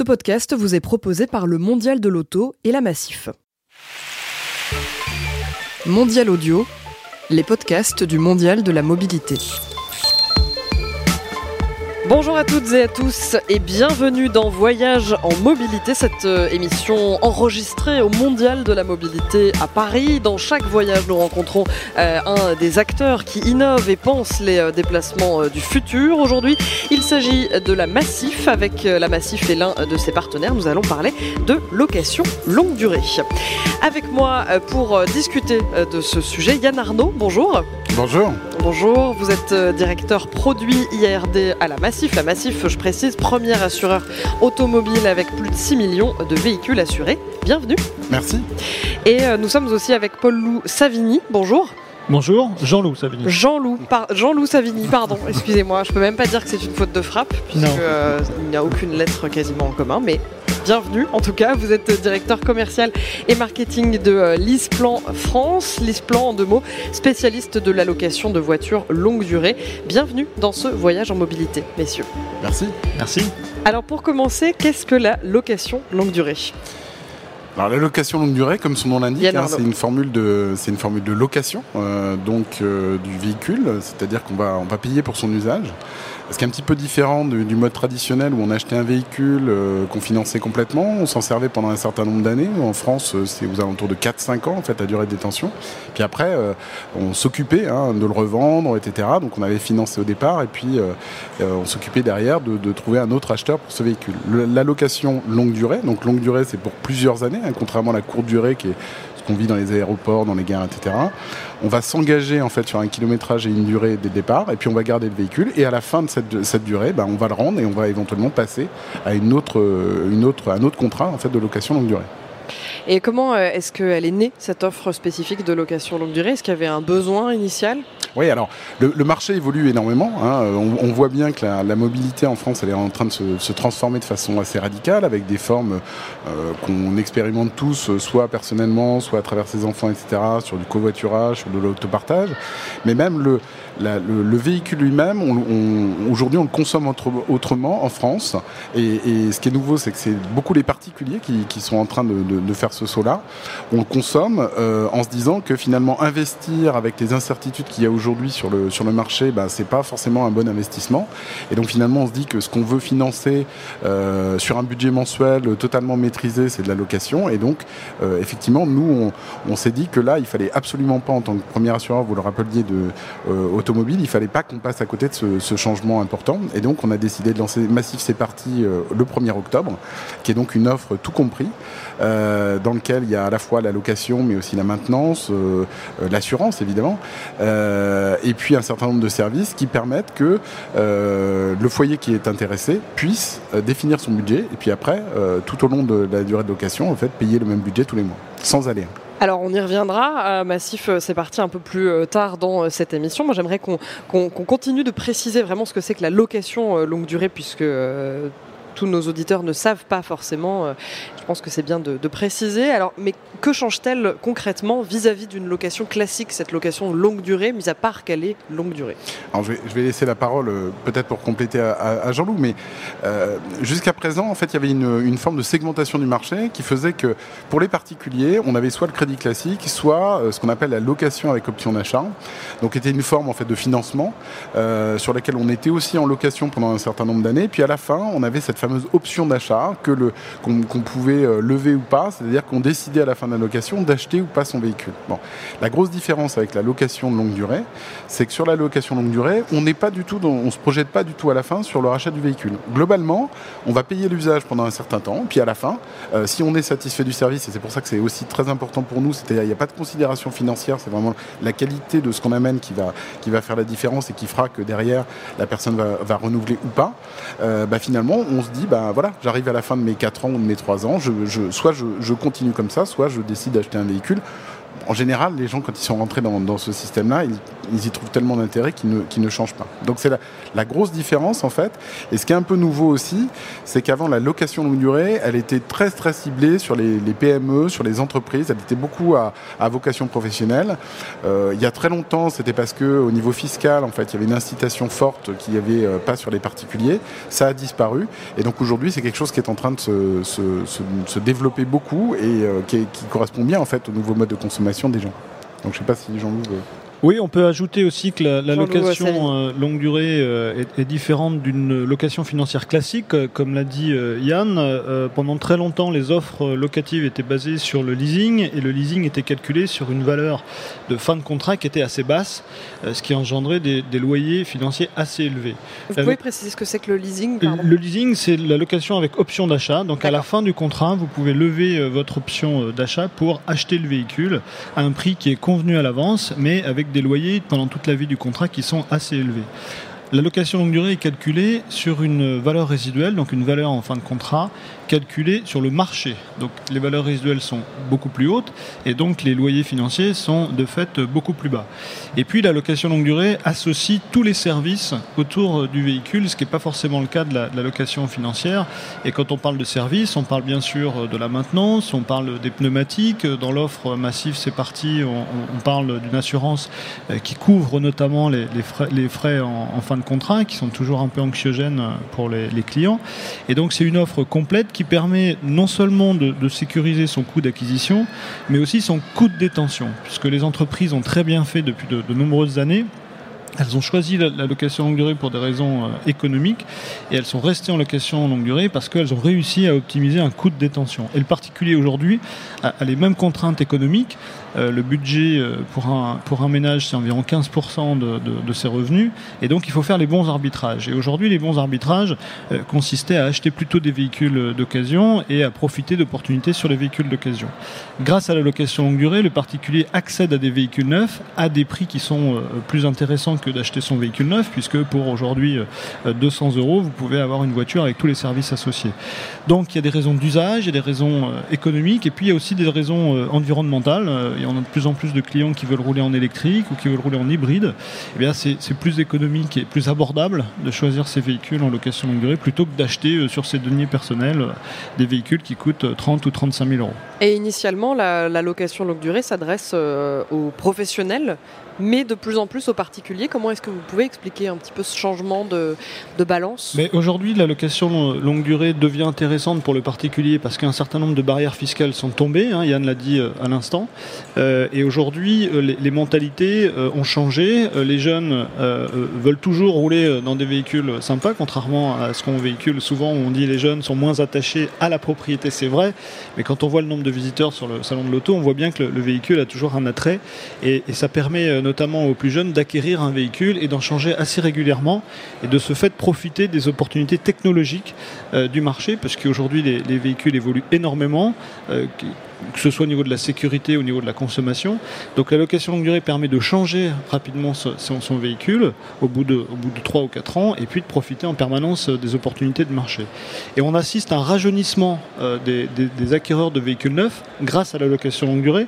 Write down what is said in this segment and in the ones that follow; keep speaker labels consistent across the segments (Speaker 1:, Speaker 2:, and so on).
Speaker 1: Ce podcast vous est proposé par le Mondial de l'Auto et la Massif. Mondial Audio, les podcasts du Mondial de la Mobilité. Bonjour à toutes et à tous et bienvenue dans Voyage en mobilité, cette euh, émission enregistrée au Mondial de la mobilité à Paris. Dans chaque voyage, nous rencontrons euh, un des acteurs qui innovent et pensent les euh, déplacements du futur. Aujourd'hui, il s'agit de la Massif. Avec la Massif et l'un de ses partenaires, nous allons parler de location longue durée. Avec moi pour discuter de ce sujet, Yann Arnaud, bonjour.
Speaker 2: Bonjour.
Speaker 1: Bonjour, vous êtes directeur produit IRD à la Massif. La Massif, je précise, premier assureur automobile avec plus de 6 millions de véhicules assurés. Bienvenue.
Speaker 2: Merci.
Speaker 1: Et euh, nous sommes aussi avec Paul-Loup Savigny. Bonjour.
Speaker 3: Bonjour, Jean-Loup Savigny.
Speaker 1: Jean-Loup, Jean-Loup Savigny, pardon, excusez-moi, je peux même pas dire que c'est une faute de frappe, puisqu'il euh, n'y a aucune lettre quasiment en commun, mais bienvenue en tout cas. Vous êtes directeur commercial et marketing de euh, Lisplan France. Lisplan, en deux mots, spécialiste de l'allocation de voitures longue durée. Bienvenue dans ce voyage en mobilité, messieurs.
Speaker 2: Merci.
Speaker 3: Merci.
Speaker 1: Alors pour commencer, qu'est-ce que la location longue durée?
Speaker 2: Alors la location longue durée, comme son nom l'indique, hein, c'est une formule de c'est une formule de location euh, donc euh, du véhicule, c'est-à-dire qu'on va on va payer pour son usage. Ce qui est un petit peu différent du mode traditionnel où on achetait un véhicule euh, qu'on finançait complètement, on s'en servait pendant un certain nombre d'années. En France, euh, c'est aux alentours de 4-5 ans en fait la durée de détention. Puis après, euh, on s'occupait hein, de le revendre, etc. Donc on avait financé au départ et puis on s'occupait derrière de, trouver un autre acheteur pour ce véhicule. la location longue durée, donc longue durée c'est pour plusieurs années, hein, contrairement à la courte durée qui est qu'on vit dans les aéroports, dans les gares, etc. On va s'engager en fait sur un kilométrage et une durée des départs, et puis on va garder le véhicule. Et à la fin de cette, durée, ben, on va le rendre et on va éventuellement passer à autre, un autre contrat en fait de location longue durée.
Speaker 1: Et comment euh, est-ce qu'elle est née, cette offre spécifique de location longue durée? Est-ce qu'il y avait un besoin initial?
Speaker 2: Oui, alors le, marché évolue énormément. Hein. On, voit bien que la, mobilité en France, elle est en train de se, transformer de façon assez radicale, avec des formes euh, qu'on expérimente tous, soit personnellement, soit à travers ses enfants, etc., sur du covoiturage, sur de l'autopartage. Mais même le, le, véhicule lui-même, aujourd'hui, on le consomme autrement en France. Et, ce qui est nouveau, c'est que c'est beaucoup les particuliers qui, sont en train de, faire ce saut-là. On le consomme euh, en se disant que finalement, investir avec les incertitudes qu'il y a aujourd'hui sur le, sur le marché, bah, c'est pas forcément un bon investissement. Et donc finalement, on se dit que ce qu'on veut financer euh, sur un budget mensuel totalement maîtrisé, c'est de la location. Et donc, euh, effectivement, nous, on, s'est dit que là, il fallait absolument pas, en tant que premier assureur, vous le rappeliez, de automobile, il fallait pas qu'on passe à côté de ce, changement important. Et donc, on a décidé de lancer Massif C'est parti euh, le 1er octobre, qui est donc une offre tout compris, euh, dans lequel il y a à la fois la location, mais aussi la maintenance, euh, l'assurance évidemment, et puis un certain nombre de services qui permettent que le foyer qui est intéressé puisse définir son budget, et puis après, tout au long de la durée de location, en fait, payer le même budget tous les mois, sans aller.
Speaker 1: Alors on y reviendra. Massif, euh, c'est parti un peu plus euh, tard dans euh, cette émission. Moi j'aimerais qu'on continue de préciser vraiment ce que c'est que la location longue durée, puisque tous nos auditeurs ne savent pas forcément. Euh, je pense que c'est bien de, préciser. Alors, mais que change-t-elle concrètement vis-à-vis d'une location classique, cette location longue durée, mis à part qu'elle est longue durée?
Speaker 2: Alors, je vais, laisser la parole euh, peut-être pour compléter à, Jean-Loup, mais euh, jusqu'à présent, en fait, il y avait une, forme de segmentation du marché qui faisait que pour les particuliers, on avait soit le crédit classique, soit ce qu'on appelle la location avec option d'achat. Donc, était une forme en fait de financement sur laquelle on était aussi en location pendant un certain nombre d'années. Puis à la fin, on avait cette fameuse option d'achat que le qu'on pouvait euh, lever ou pas, c'est-à-dire qu'on décidait à la fin de la location d'acheter ou pas son véhicule. Bon, la grosse différence avec la location de longue durée, c'est que sur la location longue durée, on n'est pas du tout, on se projette pas du tout à la fin sur le rachat du véhicule. Globalement, on va payer l'usage pendant un certain temps, puis à la fin, euh, si on est satisfait du service, et c'est pour ça que c'est aussi très important pour nous, c'est-à-dire il n'y a pas de considération financière, c'est vraiment la qualité de ce qu'on amène qui va qui va faire la différence et qui fera que derrière la personne va, va renouveler ou pas. Euh, bah finalement, on se dit, bah voilà, j'arrive à la fin de mes 4 ans ou de mes 3 ans, soit je, continue comme ça, soit je décide d'acheter un véhicule en général, les gens, quand ils sont rentrés dans, ce système-là, ils, y trouvent tellement d'intérêt qu'ils ne, changent pas. Donc c'est la, grosse différence, en fait. Et ce qui est un peu nouveau aussi, c'est qu'avant, la location longue durée, elle était très, très ciblée sur les, PME, sur les entreprises. Elle était beaucoup à, vocation professionnelle. Euh, il y a très longtemps, c'était parce que au niveau fiscal, en fait, il y avait une incitation forte qu'il n'y avait euh, pas sur les particuliers. Ça a disparu. Et donc aujourd'hui, c'est quelque chose qui est en train de se, se, développer beaucoup et euh, qui, qui, correspond bien en fait au nouveau mode de consommation des gens. Donc je sais pas si Jean-Loup
Speaker 3: oui, on peut ajouter aussi que la, location euh, longue durée euh, est, différente d'une location financière classique. Euh, comme l'a dit Yann, pendant très longtemps, les offres locatives étaient basées sur le leasing et le leasing était calculé sur une valeur de fin de contrat qui était assez basse, ce qui engendrait des, loyers financiers assez élevés.
Speaker 1: Vous pouvez préciser ce que c'est que le leasing
Speaker 3: Le leasing, c'est la location avec option d'achat. Donc à la fin du contrat, vous pouvez lever votre option d'achat pour acheter le véhicule à un prix qui est convenu à l'avance, mais avec des loyers pendant toute la vie du contrat qui sont assez élevés. La location longue durée est calculée sur une valeur résiduelle, donc une valeur en fin de contrat, calculée sur le marché. Donc les valeurs résiduelles sont beaucoup plus hautes et donc les loyers financiers sont de fait beaucoup plus bas. Et puis la location longue durée associe tous les services autour du véhicule, ce qui n'est pas forcément le cas de la, location financière. Et quand on parle de services, on parle bien sûr de la maintenance, on parle des pneumatiques. Dans l'offre massive, c'est parti, on, parle d'une assurance euh, qui couvre notamment les, frais, frais en, fin de contrat, qui sont toujours un peu anxiogènes pour les, clients. Et donc c'est une offre complète qui qui permet non seulement de, sécuriser son coût d'acquisition, mais aussi son coût de détention, puisque les entreprises ont très bien fait depuis de nombreuses années elles ont choisi la, location longue durée pour des raisons euh, économiques et elles sont restées en location longue durée parce qu'elles ont réussi à optimiser un coût de détention. Et le particulier aujourd'hui a, les mêmes contraintes économiques. Euh, le budget euh, pour, un, pour un ménage, c'est environ 15% de, de, ses revenus. Et donc, il faut faire les bons arbitrages. Et aujourd'hui, les bons arbitrages consistaient à acheter plutôt des véhicules d'occasion et à profiter d'opportunités sur les véhicules d'occasion. Grâce à la location longue durée, le particulier accède à des véhicules neufs à des prix qui sont plus intéressants que d'acheter son véhicule neuf, puisque pour aujourd'hui 200 euh, euros, vous pouvez avoir une voiture avec tous les services associés. Donc il y a des raisons d'usage, il y a des raisons euh, économiques, et puis il y a aussi des raisons euh, environnementales. Il y en a de plus en plus de clients qui veulent rouler en électrique ou qui veulent rouler en hybride. et eh bien, c'est plus économique et plus abordable de choisir ces véhicules en location longue durée plutôt que d'acheter sur ses deniers personnels des véhicules qui coûtent 30 ou 35 000 euros.
Speaker 1: Et initialement, la, location longue durée s'adresse aux professionnels mais de plus en plus aux particuliers. Comment est-ce que vous pouvez expliquer un petit peu ce changement de, balance?
Speaker 3: Mais aujourd'hui, la location longue durée devient intéressante pour le particulier parce qu'un certain nombre de barrières fiscales sont tombées. Hein, Yann l'a dit euh, à l'instant. Euh, et aujourd'hui, euh, les, mentalités ont changé. les jeunes veulent toujours rouler dans des véhicules sympas, contrairement à ce qu'on véhicule souvent où on dit les jeunes sont moins attachés à la propriété. C'est vrai, mais quand on voit le nombre de visiteurs sur le salon de l'auto, on voit bien que le, véhicule a toujours un attrait et, et ça permet notamment aux plus jeunes, d'acquérir un véhicule et d'en changer assez régulièrement et de ce fait profiter des opportunités technologiques euh, du marché parce qu'aujourd'hui les, les, véhicules évoluent énormément. Euh, que ce soit au niveau de la sécurité, au niveau de la consommation. Donc la location longue durée permet de changer rapidement son, véhicule au bout, de, au bout de 3 ou 4 ans et puis de profiter en permanence euh, des opportunités de marché. Et on assiste à un rajeunissement des, des, acquéreurs de véhicules neufs grâce à la location longue durée.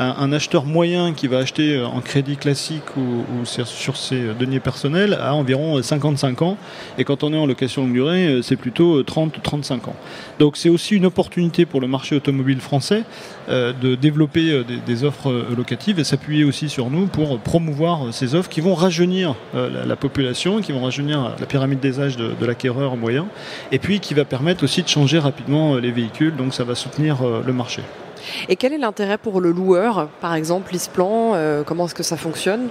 Speaker 3: Un, acheteur moyen qui va acheter euh, en crédit classique ou, sur, ses deniers personnels a environ 55 ans et quand on est en location longue durée, c'est plutôt 30 ou 35 ans. Donc c'est aussi une opportunité pour le marché automobile français euh, de développer euh, des, offres euh, locatives et s'appuyer aussi sur nous pour promouvoir ces offres qui vont rajeunir la, population, qui vont rajeunir la pyramide des âges de, l'acquéreur moyen, et puis qui va permettre aussi de changer rapidement les véhicules, donc ça va soutenir le marché.
Speaker 1: Et quel est l'intérêt pour le loueur, par exemple, l'ISPLAN Comment est-ce que ça fonctionne?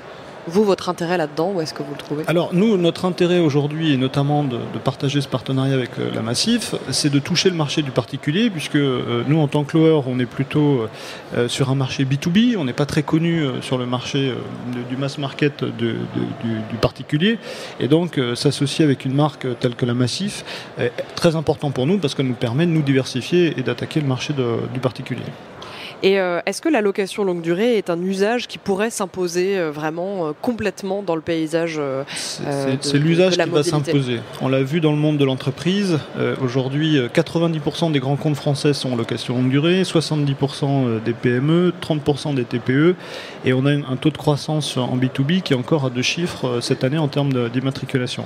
Speaker 1: Vous, votre intérêt là-dedans, où est-ce que vous le trouvez?
Speaker 3: Alors, nous, notre intérêt aujourd'hui, et notamment de, partager ce partenariat avec euh, la Massif, c'est de toucher le marché du particulier, puisque euh, nous, en tant que loueur, on est plutôt euh, sur un marché B2B, on n'est pas très connu sur le marché du mass market du, particulier, et donc s'associer avec une marque telle que la Massif est très important pour nous, parce qu'elle nous permet de nous diversifier et d'attaquer le marché du particulier.
Speaker 1: Et est-ce que la location longue durée est un usage qui pourrait s'imposer vraiment complètement dans le paysage
Speaker 3: C'est l'usage qui va s'imposer. On l'a vu dans le monde de l'entreprise. Aujourd'hui, 90% des grands comptes français sont en location longue durée, 70% des PME, 30% des TPE, et on a un taux de croissance en B2B qui est encore à deux chiffres cette année en termes d'immatriculation.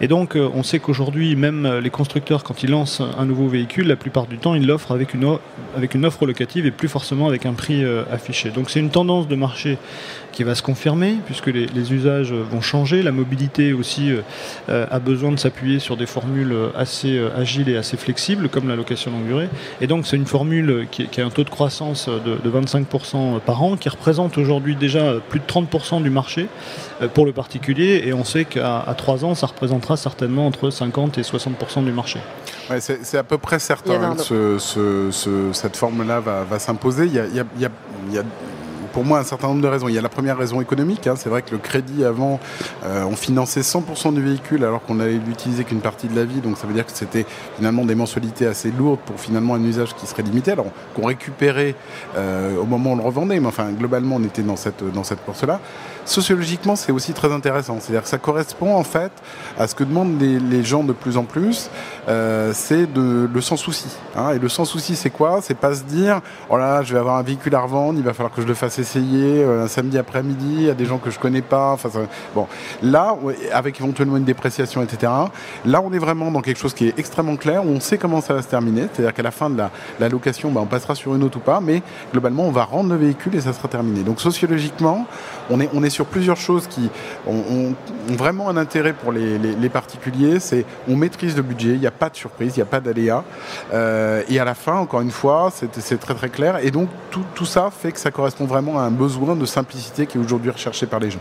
Speaker 3: Et donc, euh, on sait qu'aujourd'hui, même euh, les constructeurs, quand ils lancent un nouveau véhicule, la plupart du temps, ils l'offrent avec une, avec une offre locative et plus forcément avec un prix euh, affiché. Donc, c'est une tendance de marché qui va se confirmer puisque les, usages vont changer. La mobilité aussi a besoin de s'appuyer sur des formules assez agiles et assez flexibles, comme la location longue durée. Et donc, c'est une formule qui, a un taux de croissance de, 25% par an, qui représente aujourd'hui déjà plus de 30% du marché pour le particulier. Et on sait qu'à 3 ans, ça représentera certainement entre 50 et 60% du marché.
Speaker 2: c'est à peu près certain que cette forme-là va, s'imposer. Il, y a, pour moi un certain nombre de raisons. Il y a la première raison économique. Hein. C'est vrai que le crédit avant, euh, on finançait 100% du véhicule alors qu'on allait l'utiliser qu'une partie de la vie. Donc ça veut dire que c'était finalement des mensualités assez lourdes pour finalement un usage qui serait limité. Alors qu'on récupérait euh, au moment où on le revendait, mais enfin globalement on était dans cette dans cette course-là sociologiquement, c'est aussi très intéressant. C'est-à-dire que ça correspond en fait à ce que demandent les, gens de plus en plus. Euh, c'est le sans souci. Hein. Et le sans souci, c'est quoi? C'est pas se dire oh là, je vais avoir un véhicule à revendre, il va falloir que je le fasse essayer euh, un samedi après-midi à des gens que je connais pas. Enfin, bon, là, avec éventuellement une dépréciation, etc. Là, on est vraiment dans quelque chose qui est extrêmement clair. on sait comment ça va se terminer. C'est-à-dire qu'à la fin de la, location, bah, on passera sur une autre ou pas, mais globalement, on va rendre le véhicule et ça sera terminé. Donc sociologiquement, on est on est sur plusieurs choses qui ont, vraiment un intérêt pour les, particuliers. C'est on maîtrise le budget, il n'y a pas de surprise, il n'y a pas d'aléa. Euh, et à la fin, encore une fois, c'est très très clair. Et donc tout, tout ça fait que ça correspond vraiment à un besoin de simplicité qui est aujourd'hui recherché par les gens.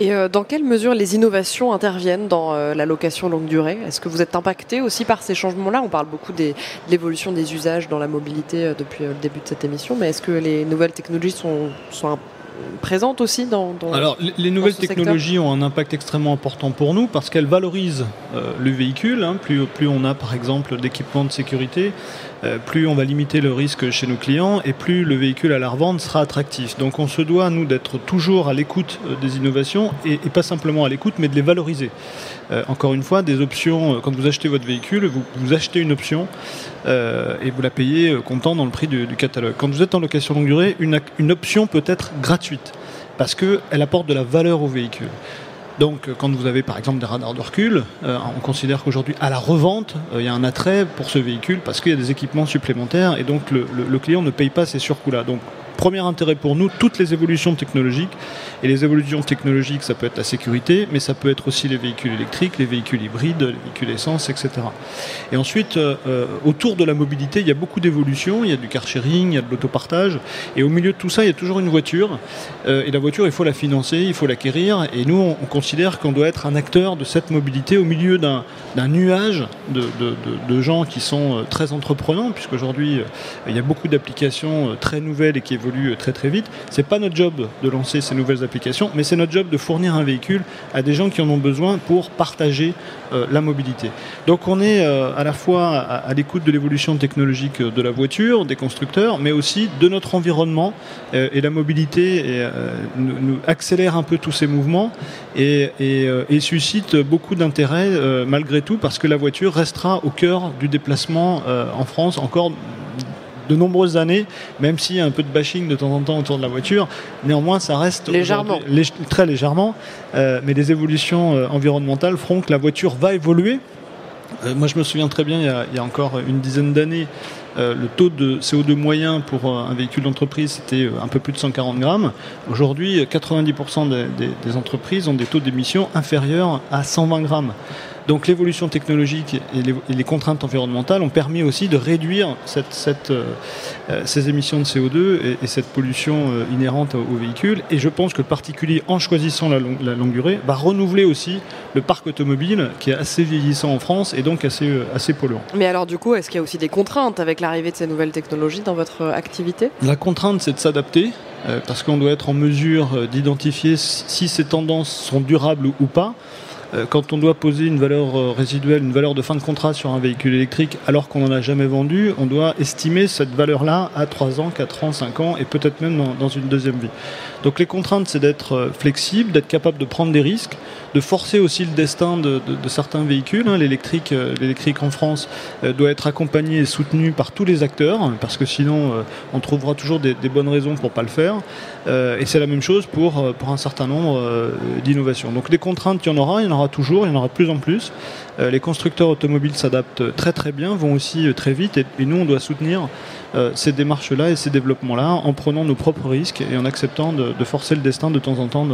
Speaker 1: Et euh, dans quelle mesure les innovations interviennent dans euh, la location longue durée? Est-ce que vous êtes impacté aussi par ces changements-là? On parle beaucoup de l'évolution des usages dans la mobilité depuis le début de cette émission, mais est-ce que les nouvelles technologies sont, sont présente aussi dans,
Speaker 3: Alors, les nouvelles technologies ont un impact extrêmement important pour nous parce qu'elles valorisent euh, le véhicule. Hein. plus, plus on a, par exemple, d'équipements de sécurité, euh, plus on va limiter le risque chez nos clients et plus le véhicule à la revente sera attractif. Donc, on se doit, nous, d'être toujours à l'écoute euh, des innovations et, pas simplement à l'écoute, mais de les valoriser. encore une fois, des options, quand vous achetez votre véhicule, vous, vous achetez une option et vous la payez comptant dans le prix du, catalogue. Quand vous êtes en location longue durée, une, une option peut être gratuite parce qu'elle apporte de la valeur au véhicule. Donc, quand vous avez par exemple des radars de recul, euh, on considère qu'aujourd'hui, à la revente, euh, il y a un attrait pour ce véhicule parce qu'il y a des équipements supplémentaires et donc le, client ne paye pas ces surcoûts-là. Premier intérêt pour nous, toutes les évolutions technologiques. Et les évolutions technologiques, ça peut être la sécurité, mais ça peut être aussi les véhicules électriques, les véhicules hybrides, les véhicules essence, etc. Et ensuite, euh, euh, autour de la mobilité, il y a beaucoup d'évolutions. Il y a du car sharing, il y a de l'autopartage. Et au milieu de tout ça, il y a toujours une voiture. Euh, et la voiture, il faut la financer, il faut l'acquérir. Et nous, on, considère qu'on doit être un acteur de cette mobilité au milieu d'un nuage de, de, de, gens qui sont très entreprenants, puisqu'aujourd'hui, il y a beaucoup d'applications très nouvelles et qui évoluent très très vite. C'est pas notre job de lancer ces nouvelles applications, mais c'est notre job de fournir un véhicule à des gens qui en ont besoin pour partager euh, la mobilité. Donc on est euh, à la fois à, l'écoute de l'évolution technologique de la voiture, des constructeurs, mais aussi de notre environnement euh, et la mobilité nous, accélère un peu tous ces mouvements et suscite beaucoup d'intérêt malgré tout parce que la voiture restera au cœur du déplacement en France encore de nombreuses années, même s'il y a un peu de bashing de temps en temps autour de la voiture. Néanmoins, ça reste
Speaker 1: légèrement,
Speaker 3: très légèrement. Euh, mais les évolutions euh, environnementales feront que la voiture va évoluer. Euh, moi, je me souviens très bien, il y a, encore une dizaine d'années, le taux de CO2 moyen pour un véhicule d'entreprise, c'était un peu plus de 140 grammes. Aujourd'hui, 90% des, des, entreprises ont des taux d'émission inférieurs à 120 grammes. Donc l'évolution technologique et les, contraintes environnementales ont permis aussi de réduire cette, euh, euh, ces émissions de CO2 et, cette pollution euh, inhérente aux, véhicules. Et je pense que le particulier, en choisissant la, longue durée, va renouveler aussi le parc automobile qui est assez vieillissant en France et donc assez, assez polluant.
Speaker 1: Mais alors du coup, est-ce qu'il y a aussi des contraintes avec l'arrivée de ces nouvelles technologies dans votre activité?
Speaker 3: La contrainte, c'est de s'adapter parce qu'on doit être en mesure d'identifier si ces tendances sont durables ou pas. Quand on doit poser une valeur résiduelle, une valeur de fin de contrat sur un véhicule électrique alors qu'on n'en a jamais vendu, on doit estimer cette valeur-là à 3 ans, 4 ans, 5 ans et peut-être même dans, une deuxième vie. Donc les contraintes, c'est d'être flexible, d'être capable de prendre des risques, de forcer aussi le destin de, certains véhicules. Hein. L'électrique, l'électrique en France doit être accompagné et soutenu par tous les acteurs, parce que sinon on trouvera toujours des, bonnes raisons pour pas le faire. et c'est la même chose pour, pour un certain nombre d'innovations. Donc des contraintes, il y en aura, il y en aura toujours, il y en aura de plus en plus. Euh, les constructeurs automobiles s'adaptent très très bien, vont aussi euh, très vite et, nous on doit soutenir euh, ces démarches-là et ces développements-là en prenant nos propres risques et en acceptant de, forcer le destin de temps en temps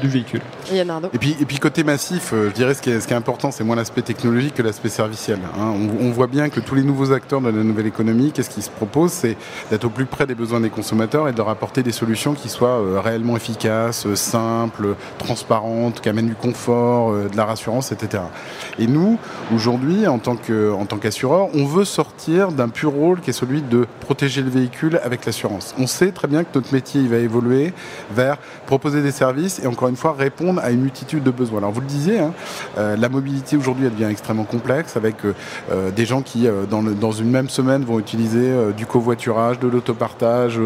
Speaker 3: du véhicule.
Speaker 2: Et puis, et puis côté massif, je dirais ce qui est, ce qui est important, c'est moins l'aspect technologique que l'aspect serviciel. Hein. On, voit bien que tous les nouveaux acteurs de la nouvelle économie, qu'est-ce qu'ils se proposent C'est d'être au plus près des besoins des consommateurs et de leur apporter des solutions qui soient réellement efficaces, simples, transparentes, qui amènent du confort, de la rassurance, etc. Et nous, aujourd'hui, en tant qu'assureur, on veut sortir d'un pur rôle qui est celui de protéger le véhicule avec l'assurance. On sait très bien que notre métier il va évoluer vers proposer des services et encore une fois répondre à une multitude de besoins. Alors vous le disiez, hein, euh, la mobilité aujourd'hui elle devient extrêmement complexe avec euh, euh, des gens qui dans, dans, une même semaine vont utiliser du covoiturage, de l'autopartage,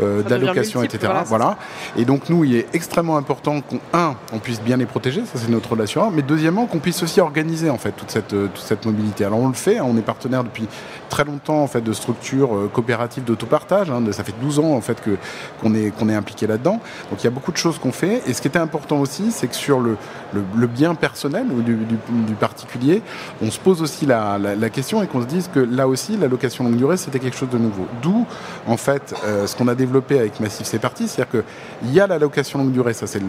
Speaker 2: de la location, etc. Voilà. Et donc nous, il est extrêmement important qu'on un, on puisse bien les protéger, ça c'est notre relation, mais deuxièmement qu'on puisse aussi organiser en fait toute cette, toute cette mobilité. Alors on le fait, hein, on est partenaire depuis très longtemps en fait de structures euh, coopératives d'autopartage. Hein, ça fait 12 ans en fait que qu'on est qu'on est impliqué là-dedans. Donc il y a beaucoup de choses qu'on fait. Et ce qui était important aussi, c'est que sur le, le, bien personnel ou du, particulier, on se pose aussi la, la, question et qu'on se dise que là aussi la location longue durée c'était quelque chose de nouveau. D'où en fait euh, ce qu'on a développé avec Massif c'est parti, c'est-à-dire que il y a la location longue durée, ça c'est le,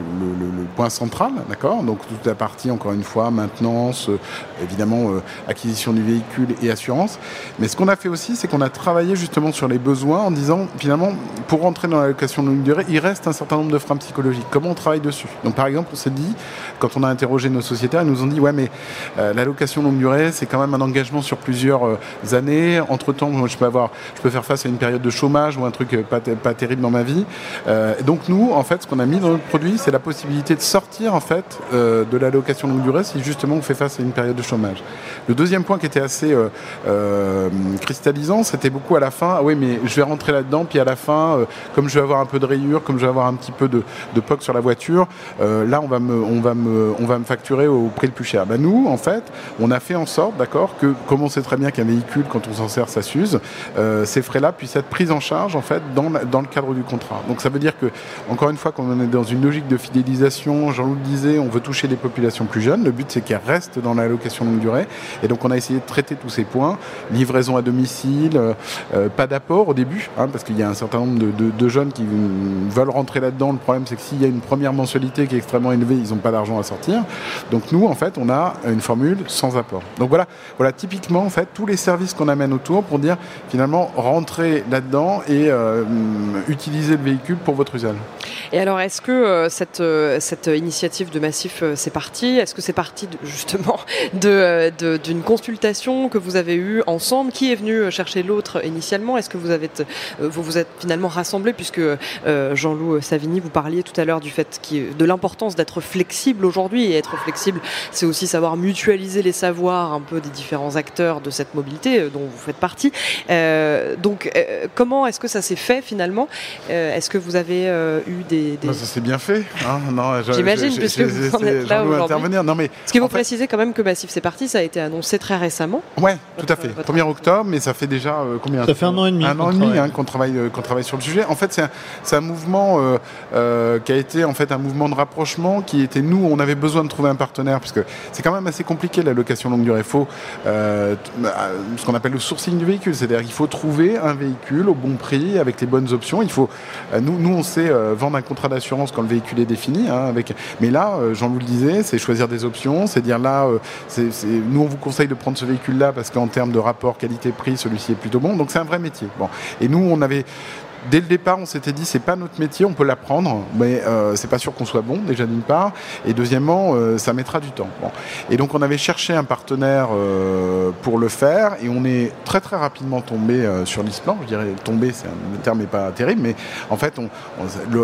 Speaker 2: point central, d'accord? Donc toute la partie encore une fois maintenance, euh, évidemment acquisition du véhicule et assurance, ce qu'on a fait aussi, c'est qu'on a travaillé justement sur les besoins en disant, finalement, pour rentrer dans la location longue durée, il reste un certain nombre de freins psychologiques. Comment on travaille dessus Donc, par exemple, on s'est dit, quand on a interrogé nos sociétaires, ils nous ont dit, ouais, mais euh, la location longue durée, c'est quand même un engagement sur plusieurs euh, années. Entre-temps, je peux avoir, je peux faire face à une période de chômage ou un truc euh, pas, terrible dans ma vie. donc, nous, en fait, ce qu'on a mis dans notre produit, c'est la possibilité de sortir, en fait, de la location longue durée si justement on fait face à une période de chômage. Le deuxième point qui était assez cristallisant, c'était beaucoup à la fin, ah oui, mais je vais rentrer là-dedans, puis à la fin, euh, comme je vais avoir un peu de rayures, comme je vais avoir un petit peu de, de POC sur la voiture, euh, là, on va, me, on, va me, on va me facturer au prix le plus cher. Ben, nous, en fait, on a fait en sorte, d'accord, que comme on sait très bien qu'un véhicule, quand on s'en sert, ça s'use, euh, ces frais-là puissent être pris en charge, en fait, dans, dans le cadre du contrat. Donc ça veut dire que, encore une fois, quand on est dans une logique de fidélisation, Jean-Loup le disait, on veut toucher des populations plus jeunes. Le but, c'est qu'elles restent dans la location longue durée. Et donc, on a essayé de traiter tous ces points, livraison à domicile, euh, euh, pas d'apport au début, hein, parce qu'il y a un certain nombre de, jeunes qui veulent rentrer là-dedans. Le problème, c'est que s'il y a une première mensualité qui est extrêmement élevée, ils n'ont pas d'argent à sortir. Donc nous, en fait, on a une formule sans apport. Donc voilà, voilà typiquement, en fait, tous les services qu'on amène autour pour dire finalement rentrer là-dedans et euh, utiliser le véhicule pour votre usage.
Speaker 1: Et alors, est-ce que cette, cette initiative de Massif, c'est parti? Est-ce que c'est parti justement d'une de, consultation que vous avez eue ensemble Qui est venu chercher l'autre initialement? Est-ce que vous avez euh, vous vous êtes finalement rassemblés puisque euh, Jean-Loup Savigny vous parliez tout à l'heure du fait de l'importance d'être flexible aujourd'hui et être flexible, c'est aussi savoir mutualiser les savoirs un peu des différents acteurs de cette mobilité euh, dont vous faites partie. donc comment est-ce que ça s'est fait finalement? Est-ce que vous avez eu des,
Speaker 2: bah, ça s'est bien fait. Hein
Speaker 1: J'imagine puisque vous en êtes là aujourd'hui. Non mais ce qui vous précisez quand même que Massif c'est parti, ça a été annoncé très récemment.
Speaker 2: Ouais, tout à fait. 1er octobre, mais ça fait déjà euh, combien
Speaker 3: Ça fait un an et demi.
Speaker 2: Un an et demi hein, qu'on travaille, euh, qu'on travaille sur le sujet. En fait, c'est un, un, mouvement euh, qui a été en fait un mouvement de rapprochement qui était nous, on avait besoin de trouver un partenaire parce que c'est quand même assez compliqué la location longue durée. Il faut ce qu'on appelle le sourcing du véhicule, c'est-à-dire qu'il faut trouver un véhicule au bon prix avec les bonnes options. Il faut, nous, nous, on sait vendre un contrat d'assurance quand le véhicule est défini. Hein, avec, mais là, Jean vous le disait, c'est choisir des options, c'est dire là, nous on vous conseille de prendre ce véhicule-là parce qu'en termes de rapport qualité-prix, celui-ci est plutôt bon. Donc c'est un vrai métier. Bon. Et nous, on avait dès le départ, on s'était dit c'est pas notre métier, on peut l'apprendre, mais euh, c'est pas sûr qu'on soit bon déjà d'une part, et deuxièmement, euh, ça mettra du temps. Et donc on avait cherché un partenaire euh, pour le faire, et on est très très rapidement tombé sur l'Isplan. Je dirais tombé, c'est le terme n'est pas terrible, mais en fait,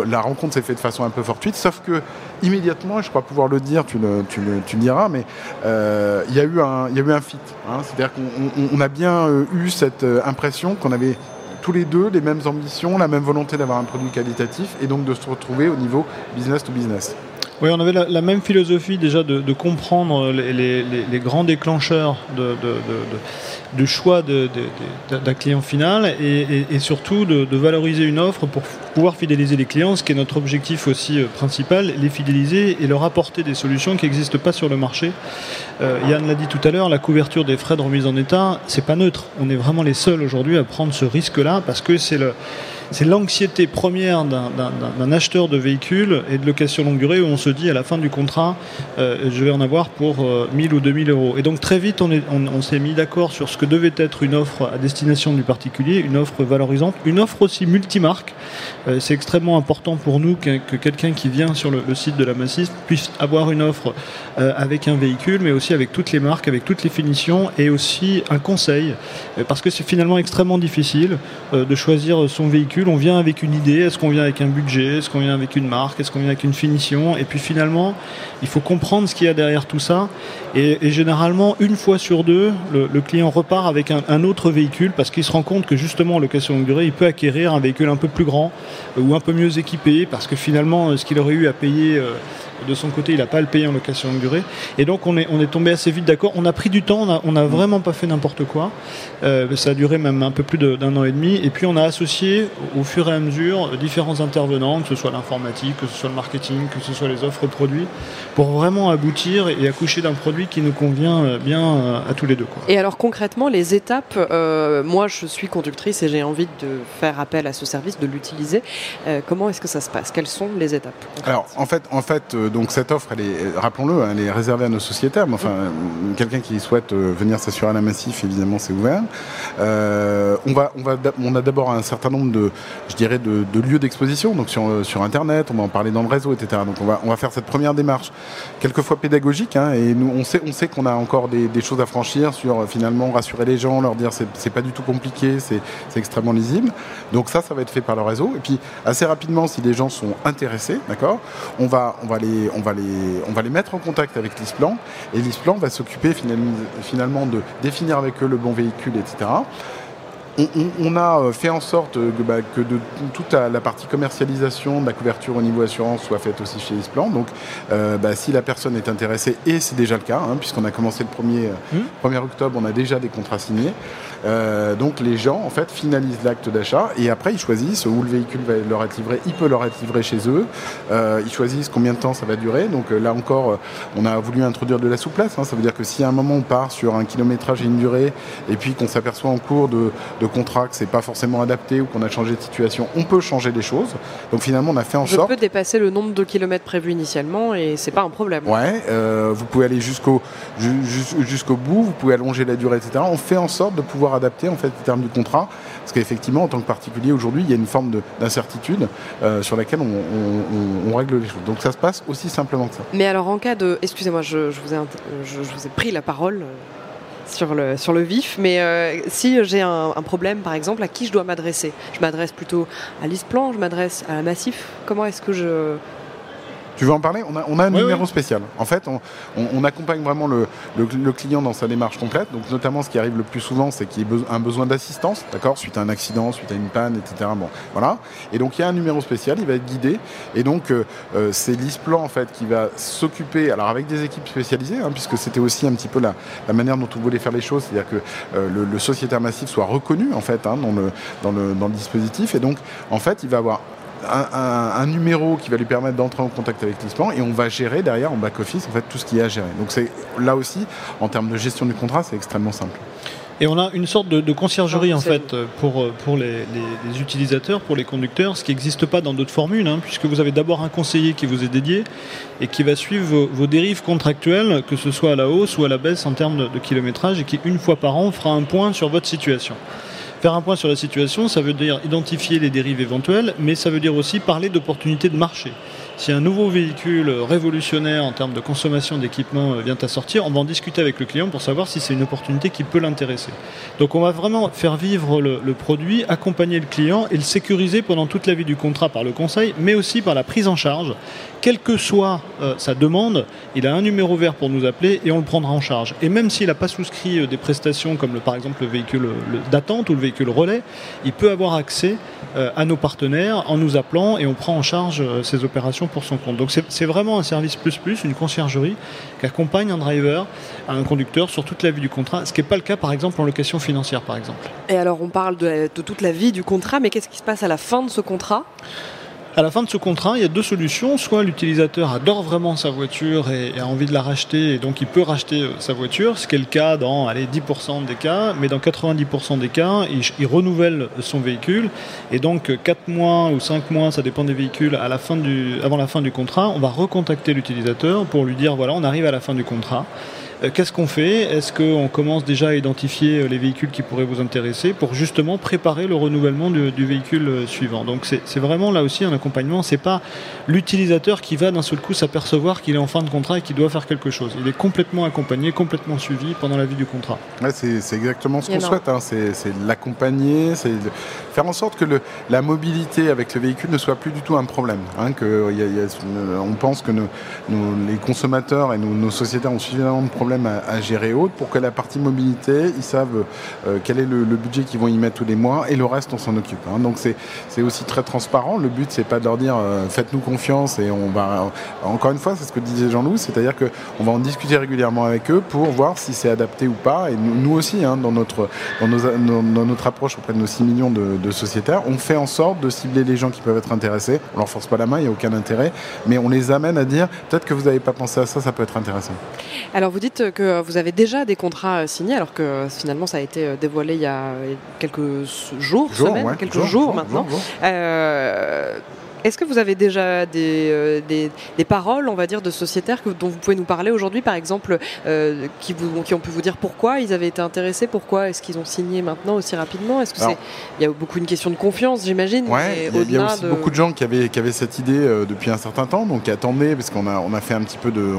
Speaker 2: la rencontre s'est faite de façon un peu fortuite, sauf que immédiatement, je crois pouvoir le dire, tu le, diras, mais il y a eu un, il y a eu un fit. Hein. C'est-à-dire qu'on a bien eu cette impression qu'on avait tous les deux les mêmes ambitions, la même volonté d'avoir un produit qualitatif et donc de se retrouver au niveau business to business.
Speaker 3: Oui, on avait la, même philosophie déjà de, comprendre les, grands déclencheurs de, de choix d'un client final et, surtout de, valoriser une offre pour pouvoir fidéliser les clients, ce qui est notre objectif aussi euh, principal, les fidéliser et leur apporter des solutions qui n'existent pas sur le marché. Euh, Yann l'a dit tout à l'heure, la couverture des frais de remise en état, c'est pas neutre. On est vraiment les seuls aujourd'hui à prendre ce risque-là parce que c'est le c'est l'anxiété première d'un acheteur de véhicules et de location longue durée où on se dit à la fin du contrat, euh, je vais en avoir pour 1000 ou 2000 euros. Et donc très vite, on, s'est mis d'accord sur ce que devait être une offre à destination du particulier, une offre valorisante, une offre aussi multimarque. Euh, c'est extrêmement important pour nous que, quelqu'un qui vient sur le, site de la Massif puisse avoir une offre euh, avec un véhicule, mais aussi avec toutes les marques, avec toutes les finitions et aussi un conseil, euh, parce que c'est finalement extrêmement difficile de choisir son véhicule. On vient avec une idée, est-ce qu'on vient avec un budget, est-ce qu'on vient avec une marque, est-ce qu'on vient avec une finition, et puis finalement, il faut comprendre ce qu'il y a derrière tout ça. Et, généralement, une fois sur deux, le, client repart avec un, autre véhicule parce qu'il se rend compte que justement en location longue durée, il peut acquérir un véhicule un peu plus grand ou un peu mieux équipé parce que finalement, ce qu'il aurait eu à payer euh, de son côté, il n'a pas à le payer en location longue durée. Et donc on est, on est tombé assez vite d'accord. On a pris du temps, on n'a mm. vraiment pas fait n'importe quoi. Euh, ça a duré même un peu plus d'un an et demi. Et puis on a associé au fur et à mesure différents intervenants, que ce soit l'informatique, que ce soit le marketing, que ce soit les offres produits, pour vraiment aboutir et accoucher d'un produit qui nous convient euh, bien euh, à tous les deux. Quoi.
Speaker 1: Et alors concrètement, les étapes, moi je suis conductrice et j'ai envie de faire appel à ce service, de l'utiliser. comment est-ce que ça se passe? Quelles sont les étapes
Speaker 2: Alors en fait, en fait donc cette offre, rappelons-le, elle est réservée à nos sociétaires. Mais enfin, quelqu'un qui souhaite euh, venir s'assurer à la Massif, évidemment, c'est ouvert. Euh, on va, on va, on a d'abord un certain nombre de, je dirais, de, lieux d'exposition. Donc sur, euh, Internet, on va en parler dans le réseau, etc. Donc on va, on va faire cette première démarche, quelquefois pédagogique. Hein, et nous, on sait, on sait qu'on a encore des, choses à franchir sur finalement rassurer les gens, leur dire c'est, pas du tout compliqué, c'est, c'est extrêmement lisible. Donc ça, ça va être fait par le réseau. Et puis assez rapidement, si les gens sont intéressés, d'accord, on va, on va les on, va les, on va les mettre en contact avec l'ISPLAN et l'ISPLAN va s'occuper finalement de définir avec eux le bon véhicule, etc on, a euh, fait en sorte bah, que de toute la partie commercialisation de la couverture au niveau assurance soit faite aussi chez Isplan. Donc, euh, bah, si la personne est intéressée, et c'est déjà le cas, hein, puisqu'on a commencé le 1er, 1er, mmh. octobre, on a déjà des contrats signés. Euh, donc, les gens, en fait, finalisent l'acte d'achat et après, ils choisissent où le véhicule va leur être livré. Il peut leur être livré chez eux. ils choisissent combien de temps ça va durer. Donc, là encore, on a voulu introduire de la souplesse. Hein. Ça veut dire que si à un moment on part sur un kilométrage et une durée, et puis qu'on s'aperçoit en cours de contrat que c'est pas forcément adapté ou qu'on a changé de situation, on peut changer des choses. Donc finalement, on a fait en sorte.
Speaker 1: Je peux dépasser le nombre de kilomètres prévus initialement et c'est pas un problème.
Speaker 2: Ouais, euh, vous pouvez aller jusqu'au jusqu'au bout, vous pouvez allonger la durée, etc. On fait en sorte de pouvoir adapter en fait les termes du contrat, parce qu'effectivement, en tant que particulier aujourd'hui, il y a une forme d'incertitude euh, sur laquelle on, règle les choses. Donc ça se passe aussi simplement que ça.
Speaker 1: Mais alors en cas de, excusez-moi, je, vous ai, je, je vous ai pris la parole sur le, sur le vif, mais euh, si j'ai un, problème, par exemple, à qui je dois m'adresser? Je m'adresse plutôt à l'ISPLAN, je m'adresse à la Massif. Comment est-ce que je,
Speaker 2: tu veux en parler On a, un numéro spécial. En fait, on, accompagne vraiment le, client dans sa démarche complète. Donc, notamment, ce qui arrive le plus souvent, c'est qu'il y ait un besoin d'assistance, d'accord, suite à un accident, suite à une panne, etc. Bon, voilà. Et donc, il y a un numéro spécial, il va être guidé. Et donc, euh, euh, c'est l'ISPLAN, en fait, qui va s'occuper, alors avec des équipes spécialisées, hein, puisque c'était aussi un petit peu la, manière dont on voulait faire les choses, c'est-à-dire que euh, le, sociétaire massif soit reconnu, en fait, hein, dans, le, dans, le, dans le dispositif. Et donc, en fait, il va avoir un, numéro qui va lui permettre d'entrer en contact avec l'ISPAN et on va gérer derrière en back-office en fait tout ce qui est à gérer. Donc c'est là aussi, en termes de gestion du contrat, c'est extrêmement simple.
Speaker 3: Et on a une sorte de, conciergerie en fait pour, pour les, utilisateurs, pour les conducteurs, ce qui n'existe pas dans d'autres formules, hein, puisque vous avez d'abord un conseiller qui vous est dédié et qui va suivre vos, dérives contractuelles, que ce soit à la hausse ou à la baisse en termes de, de kilométrage, et qui une fois par an fera un point sur votre situation. Faire un point sur la situation, ça veut dire identifier les dérives éventuelles, mais ça veut dire aussi parler d'opportunités de marché. Si un nouveau véhicule révolutionnaire en termes de consommation d'équipement euh, vient à sortir, on va en discuter avec le client pour savoir si c'est une opportunité qui peut l'intéresser. Donc on va vraiment faire vivre le, produit, accompagner le client et le sécuriser pendant toute la vie du contrat par le conseil, mais aussi par la prise en charge. Quelle que soit euh, sa demande, il a un numéro vert pour nous appeler et on le prendra en charge. Et même s'il n'a pas souscrit euh, des prestations comme par exemple le véhicule d'attente ou le véhicule relais, il peut avoir accès à nos partenaires en nous appelant et on prend en charge ces opérations pour son compte. Donc c'est vraiment un service plus plus, une conciergerie qui accompagne un driver, un conducteur sur toute la vie du contrat, ce qui n'est pas le cas par exemple en location financière par exemple.
Speaker 1: Et alors on parle de toute la vie du contrat, mais qu'est-ce qui se passe à la fin de ce contrat?
Speaker 3: À la fin de ce contrat, il y a deux solutions. Soit l'utilisateur adore vraiment sa voiture et, a envie de la racheter, et donc il peut racheter euh, sa voiture, ce qui est le cas dans allez, 10% des cas, mais dans 90% des cas, il, renouvelle son véhicule. Et donc 4 mois ou 5 mois, ça dépend des véhicules, à la fin du, avant la fin du contrat, on va recontacter l'utilisateur pour lui dire voilà, on arrive à la fin du contrat. Euh, qu'est-ce qu'on fait? Est-ce qu'on commence déjà à identifier euh, les véhicules qui pourraient vous intéresser pour justement préparer le renouvellement du, véhicule euh, suivant? Donc c'est vraiment là aussi un accompagnement. C'est pas l'utilisateur qui va d'un seul coup s'apercevoir qu'il est en fin de contrat et qu'il doit faire quelque chose. Il est complètement accompagné, complètement suivi pendant la vie du contrat.
Speaker 2: c'est exactement ce qu'on souhaite. Hein. C'est l'accompagner, c'est faire en sorte que le, la mobilité avec le véhicule ne soit plus du tout un problème. Hein, que on pense que les consommateurs et nos, nos sociétaires ont suffisamment de problèmes à, gérer autre pour que la partie mobilité, ils savent euh, quel est le, budget qu'ils vont y mettre tous les mois et le reste, on s'en occupe. Hein. Donc c'est aussi très transparent. Le but, c'est pas de leur dire euh, faites-nous confiance et on va. Encore une fois, c'est ce que disait Jean-Loup, c'est-à-dire qu'on va en discuter régulièrement avec eux pour voir si c'est adapté ou pas. Et nous, aussi, hein, dans, notre, dans, notre approche auprès de nos 6 millions de, de, sociétaires, on fait en sorte de cibler les gens qui peuvent être intéressés. On leur force pas la main, il n'y a aucun intérêt, mais on les amène à dire peut-être que vous n'avez pas pensé à ça, ça peut être intéressant.
Speaker 1: Alors vous dites que vous avez déjà des contrats euh, signés, alors que finalement ça a été euh, dévoilé il y a quelques jours, semaines, quelques jours, maintenant. Euh, est-ce que vous avez déjà des, euh, des, paroles, on va dire, de sociétaires dont vous pouvez nous parler aujourd'hui, par exemple, euh, qui, vous, qui ont pu vous dire pourquoi ils avaient été intéressés, pourquoi est-ce qu'ils ont signé maintenant aussi rapidement? Est-ce que c'est il y a beaucoup une question de confiance, j'imagine
Speaker 2: Oui, il y, a aussi beaucoup de gens qui avaient, qui avaient cette idée euh, depuis un certain temps, donc qui attendaient, parce qu'on a, on a fait un petit peu de,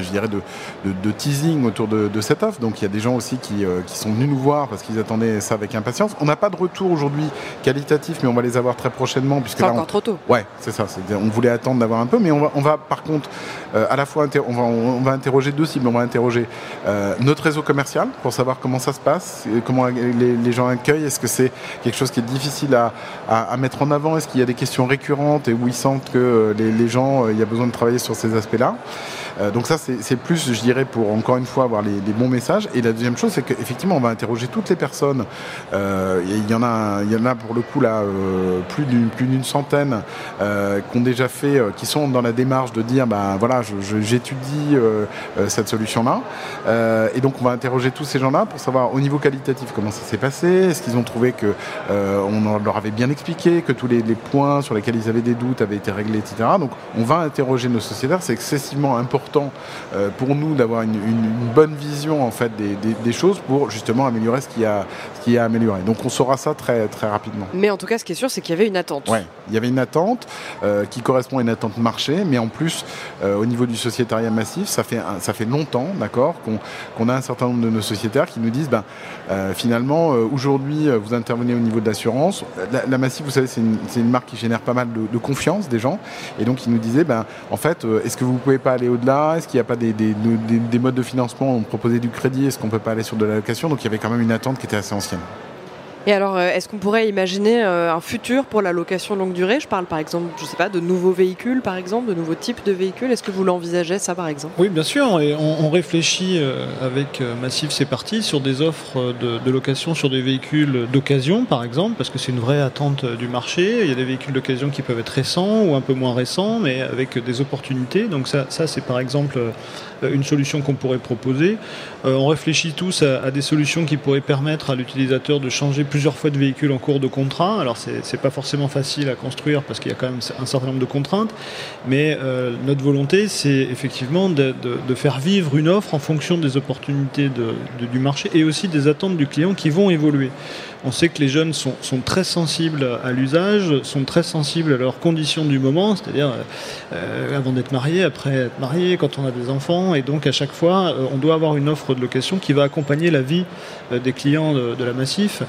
Speaker 2: je dirais, de, de, teasing autour de, cette offre. Donc il y a des gens aussi qui, qui sont venus nous voir parce qu'ils attendaient ça avec impatience. On n'a pas de retour aujourd'hui qualitatif, mais on va les avoir très prochainement.
Speaker 1: C'est encore trop tôt.
Speaker 2: Ouais, c'est ça. On voulait attendre d'avoir un peu, mais on va, on va par contre, euh, à la fois, on va, on va interroger deux cibles. On va interroger euh, notre réseau commercial pour savoir comment ça se passe, comment les, gens accueillent. Est-ce que c'est quelque chose qui est difficile à, à, mettre en avant? Est-ce qu'il y a des questions récurrentes et où ils sentent que euh, les, gens, il y a besoin de travailler sur ces aspects-là? Donc ça, c'est plus, je dirais, pour encore une fois avoir les, bons messages. Et la deuxième chose, c'est qu'effectivement, on va interroger toutes les personnes. Il y en a, il y en a pour le coup là plus d'une centaine euh, qui ont déjà fait, euh, qui sont dans la démarche de dire, ben voilà, j'étudie euh, cette solution-là. et donc on va interroger tous ces gens-là pour savoir au niveau qualitatif comment ça s'est passé. Est-ce qu'ils ont trouvé que on leur avait bien expliqué, que tous les, points sur lesquels ils avaient des doutes avaient été réglés, etc. Donc on va interroger nos sociétaires. C'est excessivement important pour nous d'avoir une, bonne vision en fait des, choses pour justement améliorer ce qui a ce qui a amélioré. Donc on saura ça très très rapidement.
Speaker 1: Mais en tout cas, ce qui est sûr, c'est qu'il y avait une attente.
Speaker 2: Ouais, il y avait une attente. Euh, qui correspond à une attente marché, mais en plus, euh, au niveau du sociétariat massif, ça fait, ça fait longtemps, d'accord, qu'on a un certain nombre de nos sociétaires qui nous disent, ben, euh, finalement, aujourd'hui, vous intervenez au niveau de l'assurance. La, Massif, vous savez, c'est une, marque qui génère pas mal de, confiance des gens, et donc ils nous disaient, ben, en fait, est-ce que vous ne pouvez pas aller au-delà? Est-ce qu'il n'y a pas des, des, des, modes de financement? On proposait du crédit, est-ce qu'on ne peut pas aller sur de la location Donc il y avait quand même une attente qui était assez ancienne.
Speaker 1: Et alors, euh, est-ce qu'on pourrait imaginer euh, un futur pour la location longue durée? Je parle par exemple, je sais pas, de nouveaux véhicules, par exemple, de nouveaux types de véhicules. Est-ce que vous l'envisagez ça, par exemple?
Speaker 3: Oui, bien sûr. On, réfléchit euh, avec Massif, c'est parti, sur des offres de, location sur des véhicules d'occasion, par exemple, parce que c'est une vraie attente du marché. Il y a des véhicules d'occasion qui peuvent être récents ou un peu moins récents, mais avec des opportunités. Donc ça, c'est par exemple une solution qu'on pourrait proposer. on réfléchit tous à, des solutions qui pourraient permettre à l'utilisateur de changer plusieurs fois de véhicule en cours de contrat. Alors c'est pas forcément facile à construire parce qu'il y a quand même un certain nombre de contraintes, mais notre volonté c'est effectivement de, faire vivre une offre en fonction des opportunités du marché et aussi des attentes du client qui vont évoluer. On sait que les jeunes sont, très sensibles à l'usage, sont très sensibles à leurs conditions du moment, c'est-à-dire euh, avant d'être marié, après être marié, quand on a des enfants, et donc à chaque fois, euh, on doit avoir une offre de location qui va accompagner la vie euh, des clients de, la Massif.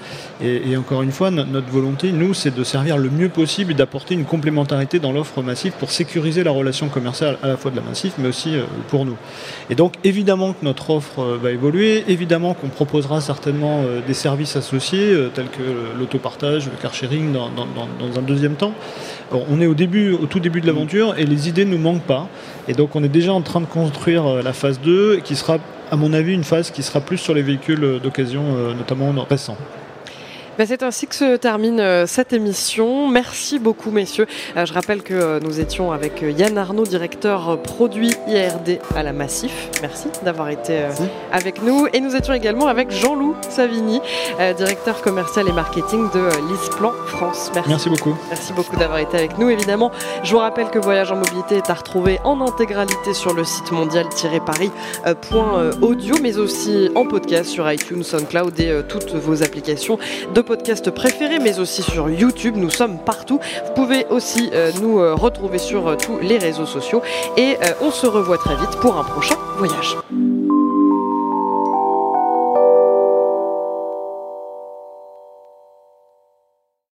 Speaker 3: Et, encore une fois, notre volonté, nous, c'est de servir le mieux possible et d'apporter une complémentarité dans l'offre Massif pour sécuriser la relation commerciale à la fois de la Massif, mais aussi pour nous. Et donc, évidemment que notre offre va évoluer, évidemment qu'on proposera certainement des services associés euh, tels que l'autopartage, le car sharing dans, un deuxième temps. on est au au tout début de l'aventure et les idées ne nous manquent pas. Et donc on est déjà en train de construire euh, la phase 2 qui sera à mon avis une phase qui sera plus sur les véhicules d'occasion, euh, notamment récents.
Speaker 1: Bah, c'est ainsi que se termine euh, cette émission. Merci beaucoup, messieurs. Euh, je rappelle que euh, nous étions avec Yann Arnaud, directeur produit IRD à la Massif. Merci d'avoir été avec nous. Et nous étions également avec Jean-Loup Savigny, directeur commercial et marketing de Lisplan France.
Speaker 3: Merci. Merci beaucoup.
Speaker 1: Merci beaucoup d'avoir été avec nous. Évidemment, je vous rappelle que Voyage en mobilité est à retrouver en intégralité sur le site mondial-paris.audio, mais aussi en podcast sur iTunes, SoundCloud et toutes vos applications de podcast préféré, mais aussi sur YouTube. Nous sommes partout. Vous pouvez aussi euh, nous euh, retrouver sur euh, tous les réseaux sociaux. Et on se revoit très vite pour un prochain voyage.